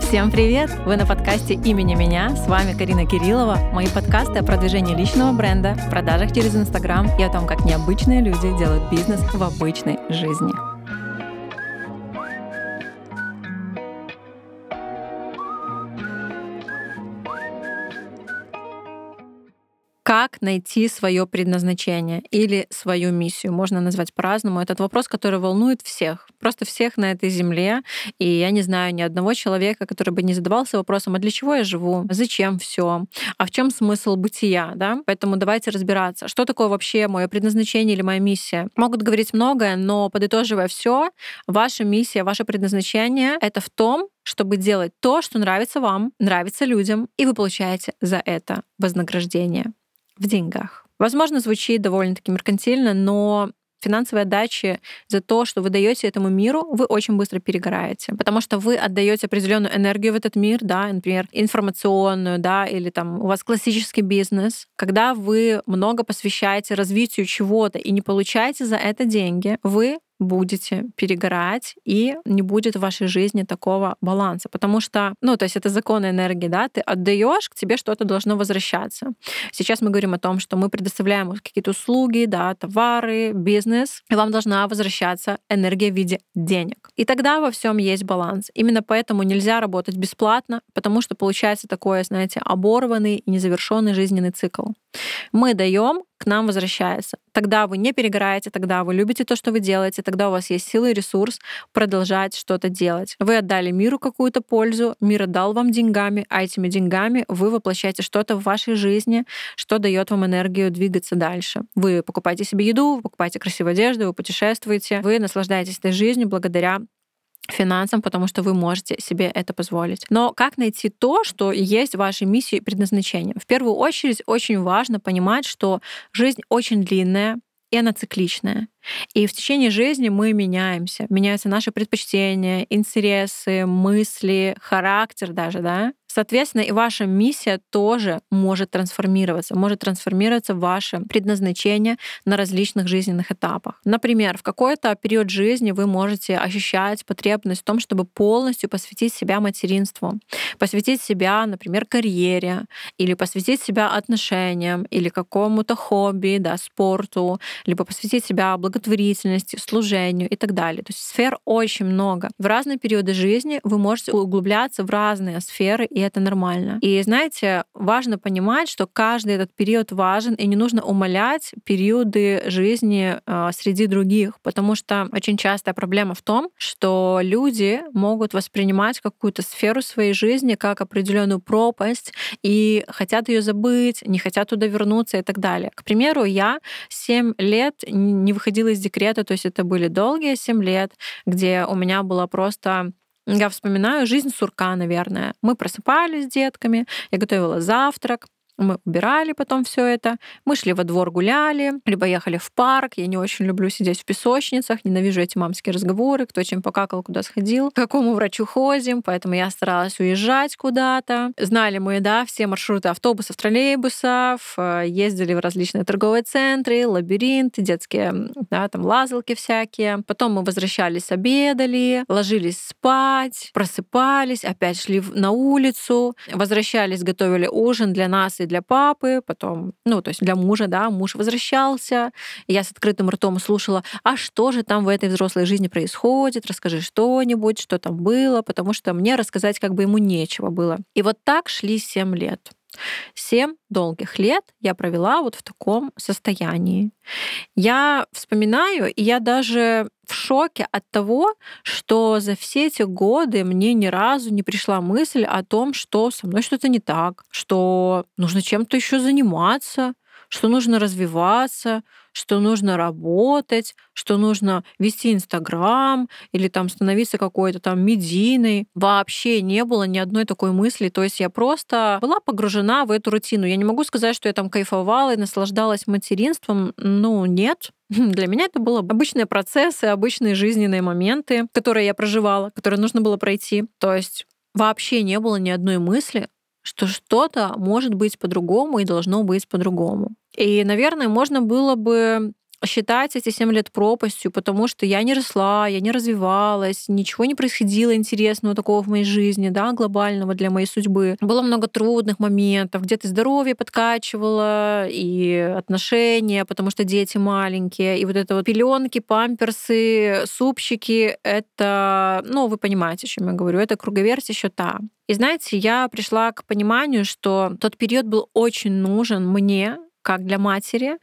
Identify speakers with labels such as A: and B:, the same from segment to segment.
A: Всем привет! Вы на подкасте «Имени меня». С вами Карина Кириллова. Мои подкасты о продвижении личного бренда, продажах через Инстаграм и о том, как необычные люди делают бизнес в обычной жизни. Как найти свое предназначение или свою миссию? Можно назвать по-разному. Этот вопрос, который волнует всех, просто всех на этой земле. И я не знаю ни одного человека, который бы не задавался вопросом, а для чего я живу? Зачем все? А в чем смысл бытия? Да? Поэтому давайте разбираться, что такое вообще мое предназначение или моя миссия. Могут говорить многое, но подытоживая все, ваша миссия, ваше предназначение — это в том, чтобы делать то, что нравится вам, нравится людям, и вы получаете за это вознаграждение в деньгах. Возможно, звучит довольно-таки меркантильно, но финансовой отдачи за то, что вы даете этому миру, вы очень быстро перегораете, потому что вы отдаете определенную энергию в этот мир, да, например, информационную, да, или там у вас классический бизнес. Когда вы много посвящаете развитию чего-то и не получаете за это деньги, вы будете перегорать, и не будет в вашей жизни такого баланса. Потому что, ну, то есть это закон энергии, да, ты отдаешь, к тебе что-то должно возвращаться. Сейчас мы говорим о том, что мы предоставляем какие-то услуги, да, товары, бизнес, и вам должна возвращаться энергия в виде денег. И тогда во всем есть баланс. Именно поэтому нельзя работать бесплатно, потому что получается такое, знаете, оборванный незавершенный жизненный цикл. Мы даем, к нам возвращается. Тогда вы не перегораете, тогда вы любите то, что вы делаете, тогда у вас есть сила и ресурс продолжать что-то делать. Вы отдали миру какую-то пользу, мир отдал вам деньгами, а этими деньгами вы воплощаете что-то в вашей жизни, что дает вам энергию двигаться дальше. Вы покупаете себе еду, вы покупаете красивую одежду, вы путешествуете, вы наслаждаетесь этой жизнью благодаря финансам, потому что вы можете себе это позволить. Но как найти то, что есть в вашей миссии и предназначении? В первую очередь очень важно понимать, что жизнь очень длинная, и она цикличная. И в течение жизни мы меняемся. Меняются наши предпочтения, интересы, мысли, характер даже, да? Соответственно, и ваша миссия тоже может трансформироваться, может трансформироваться ваше предназначение на различных жизненных этапах. Например, в какой-то период жизни вы можете ощущать потребность в том, чтобы полностью посвятить себя материнству, посвятить себя, например, карьере, или посвятить себя отношениям, или какому-то хобби, да, спорту, либо посвятить себя благотворительности, служению и так далее. То есть сфер очень много. В разные периоды жизни вы можете углубляться в разные сферы, это нормально. И знаете, важно понимать, что каждый этот период важен, и не нужно умалять периоды жизни э, среди других, потому что очень частая проблема в том, что люди могут воспринимать какую-то сферу своей жизни как определенную пропасть и хотят ее забыть, не хотят туда вернуться и так далее. К примеру, я 7 лет не выходила из декрета, то есть это были долгие 7 лет, где у меня была просто я вспоминаю жизнь сурка, наверное. Мы просыпались с детками, я готовила завтрак, мы убирали потом все это. Мы шли во двор, гуляли, либо ехали в парк. Я не очень люблю сидеть в песочницах, ненавижу эти мамские разговоры, кто чем покакал, куда сходил, к какому врачу ходим. Поэтому я старалась уезжать куда-то. Знали мы, да, все маршруты автобусов, троллейбусов, э, ездили в различные торговые центры, лабиринты, детские, да, там лазалки всякие. Потом мы возвращались, обедали, ложились спать, просыпались, опять шли на улицу, возвращались, готовили ужин для нас и для папы, потом, ну, то есть для мужа, да, муж возвращался, я с открытым ртом слушала, а что же там в этой взрослой жизни происходит, расскажи что-нибудь, что там было, потому что мне рассказать как бы ему нечего было. И вот так шли 7 лет. Семь долгих лет я провела вот в таком состоянии. Я вспоминаю, и я даже в шоке от того, что за все эти годы мне ни разу не пришла мысль о том, что со мной что-то не так, что нужно чем-то еще заниматься, что нужно развиваться, что нужно работать, что нужно вести Инстаграм или там становиться какой-то там медийной. Вообще не было ни одной такой мысли. То есть я просто была погружена в эту рутину. Я не могу сказать, что я там кайфовала и наслаждалась материнством. Ну, нет. Для меня это были обычные процессы, обычные жизненные моменты, которые я проживала, которые нужно было пройти. То есть вообще не было ни одной мысли, что что-то может быть по-другому и должно быть по-другому. И, наверное, можно было бы считать эти 7 лет пропастью, потому что я не росла, я не развивалась, ничего не происходило интересного такого в моей жизни, да, глобального для моей судьбы. Было много трудных моментов, где-то здоровье подкачивало, и отношения, потому что дети маленькие, и вот это вот пеленки, памперсы, супчики, это, ну, вы понимаете, о чем я говорю, это круговерть еще та. И знаете, я пришла к пониманию, что тот период был очень нужен мне, как для матери,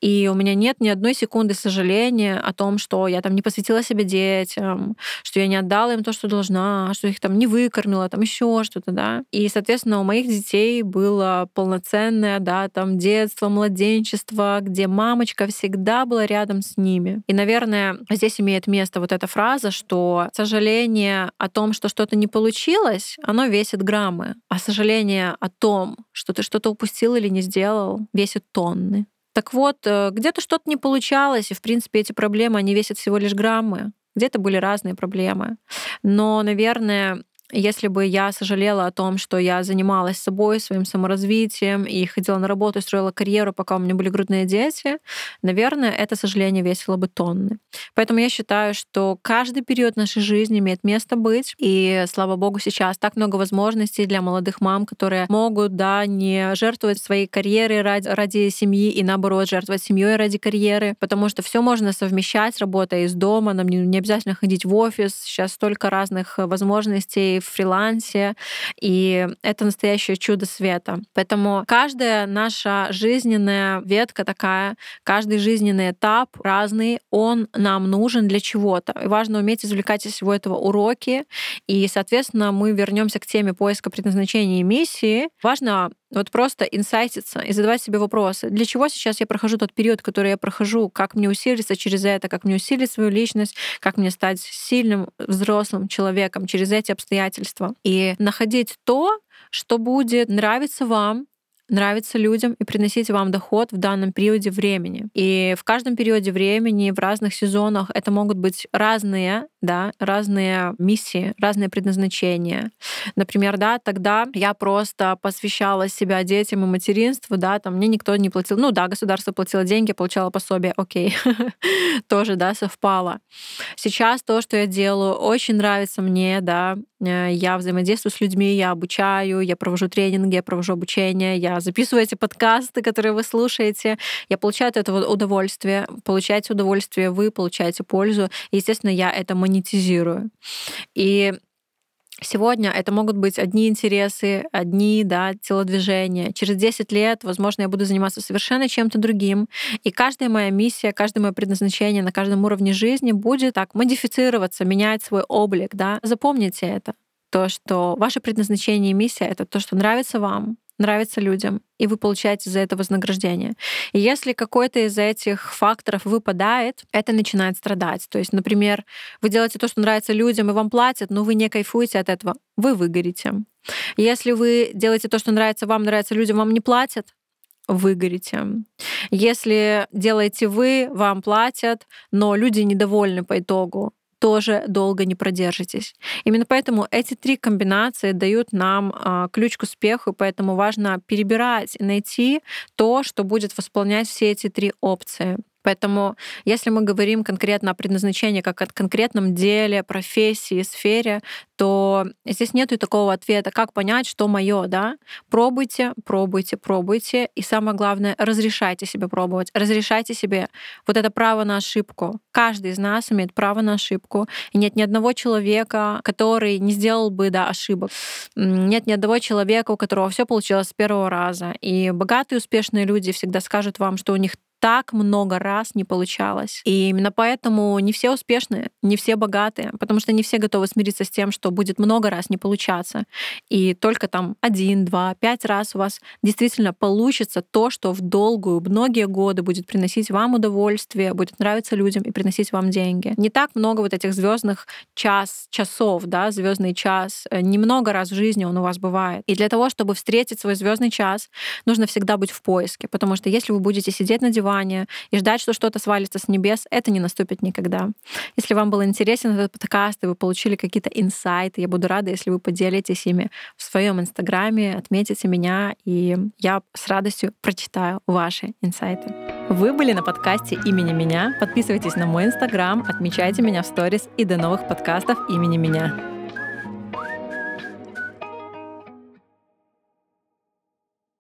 A: и у меня нет ни одной секунды сожаления о том, что я там не посвятила себе детям, что я не отдала им то, что должна, что их там не выкормила, там еще что-то, да. И, соответственно, у моих детей было полноценное, да, там детство, младенчество, где мамочка всегда была рядом с ними. И, наверное, здесь имеет место вот эта фраза, что сожаление о том, что что-то не получилось, оно весит граммы, а сожаление о том, что ты что-то упустил или не сделал, весит тонны. Так вот, э, где-то что-то не получалось, и, в принципе, эти проблемы, они весят всего лишь граммы. Где-то были разные проблемы. Но, наверное, если бы я сожалела о том, что я занималась собой, своим саморазвитием и ходила на работу, строила карьеру, пока у меня были грудные дети, наверное, это сожаление весило бы тонны. Поэтому я считаю, что каждый период нашей жизни имеет место быть. И, слава богу, сейчас так много возможностей для молодых мам, которые могут, да, не жертвовать своей карьерой ради, ради семьи и, наоборот, жертвовать семьей ради карьеры, потому что все можно совмещать, работая из дома, нам не, не обязательно ходить в офис. Сейчас столько разных возможностей в фрилансе, и это настоящее чудо света. Поэтому каждая наша жизненная ветка такая, каждый жизненный этап разный, он нам нужен для чего-то. И важно уметь извлекать из всего этого уроки, и, соответственно, мы вернемся к теме поиска предназначения и миссии. Важно вот просто инсайтиться и задавать себе вопросы. Для чего сейчас я прохожу тот период, который я прохожу? Как мне усилиться через это? Как мне усилить свою личность? Как мне стать сильным взрослым человеком через эти обстоятельства? И находить то, что будет нравиться вам, нравиться людям и приносить вам доход в данном периоде времени. И в каждом периоде времени, в разных сезонах это могут быть разные, да, разные миссии, разные предназначения. Например, да, тогда я просто посвящала себя детям и материнству, да, там мне никто не платил. Ну да, государство платило деньги, получала пособие, окей, тоже, да, совпало. Сейчас то, что я делаю, очень нравится мне, да, я взаимодействую с людьми, я обучаю, я провожу тренинги, я провожу обучение, я записываю эти подкасты, которые вы слушаете, я получаю от этого удовольствие, получаете удовольствие вы, получаете пользу, и, естественно, я это монетизирую. И Сегодня это могут быть одни интересы, одни да, телодвижения. Через 10 лет, возможно, я буду заниматься совершенно чем-то другим. И каждая моя миссия, каждое мое предназначение на каждом уровне жизни будет так модифицироваться, менять свой облик. Да? Запомните это. То, что ваше предназначение и миссия — это то, что нравится вам, нравится людям, и вы получаете за это вознаграждение. И если какой-то из этих факторов выпадает, это начинает страдать. То есть, например, вы делаете то, что нравится людям, и вам платят, но вы не кайфуете от этого, вы выгорите. Если вы делаете то, что нравится вам, нравится людям, вам не платят, выгорите. Если делаете вы, вам платят, но люди недовольны по итогу, тоже долго не продержитесь. Именно поэтому эти три комбинации дают нам а, ключ к успеху, поэтому важно перебирать и найти то, что будет восполнять все эти три опции. Поэтому, если мы говорим конкретно о предназначении как о конкретном деле, профессии, сфере, то здесь нет такого ответа, как понять, что мое, да? Пробуйте, пробуйте, пробуйте. И самое главное, разрешайте себе пробовать. Разрешайте себе вот это право на ошибку. Каждый из нас имеет право на ошибку. И нет ни одного человека, который не сделал бы да, ошибок. Нет ни одного человека, у которого все получилось с первого раза. И богатые, успешные люди всегда скажут вам, что у них так много раз не получалось. И именно поэтому не все успешные, не все богатые, потому что не все готовы смириться с тем, что будет много раз не получаться. И только там один, два, пять раз у вас действительно получится то, что в долгую, многие годы будет приносить вам удовольствие, будет нравиться людям и приносить вам деньги. Не так много вот этих звездных час, часов, да, звездный час. Э, немного раз в жизни он у вас бывает. И для того, чтобы встретить свой звездный час, нужно всегда быть в поиске, потому что если вы будете сидеть на диване, диване и ждать, что что-то свалится с небес, это не наступит никогда. Если вам был интересен этот подкаст, и вы получили какие-то инсайты, я буду рада, если вы поделитесь ими в своем инстаграме, отметите меня, и я с радостью прочитаю ваши инсайты. Вы были на подкасте имени меня. Подписывайтесь на мой инстаграм, отмечайте меня в сторис и до новых подкастов имени меня.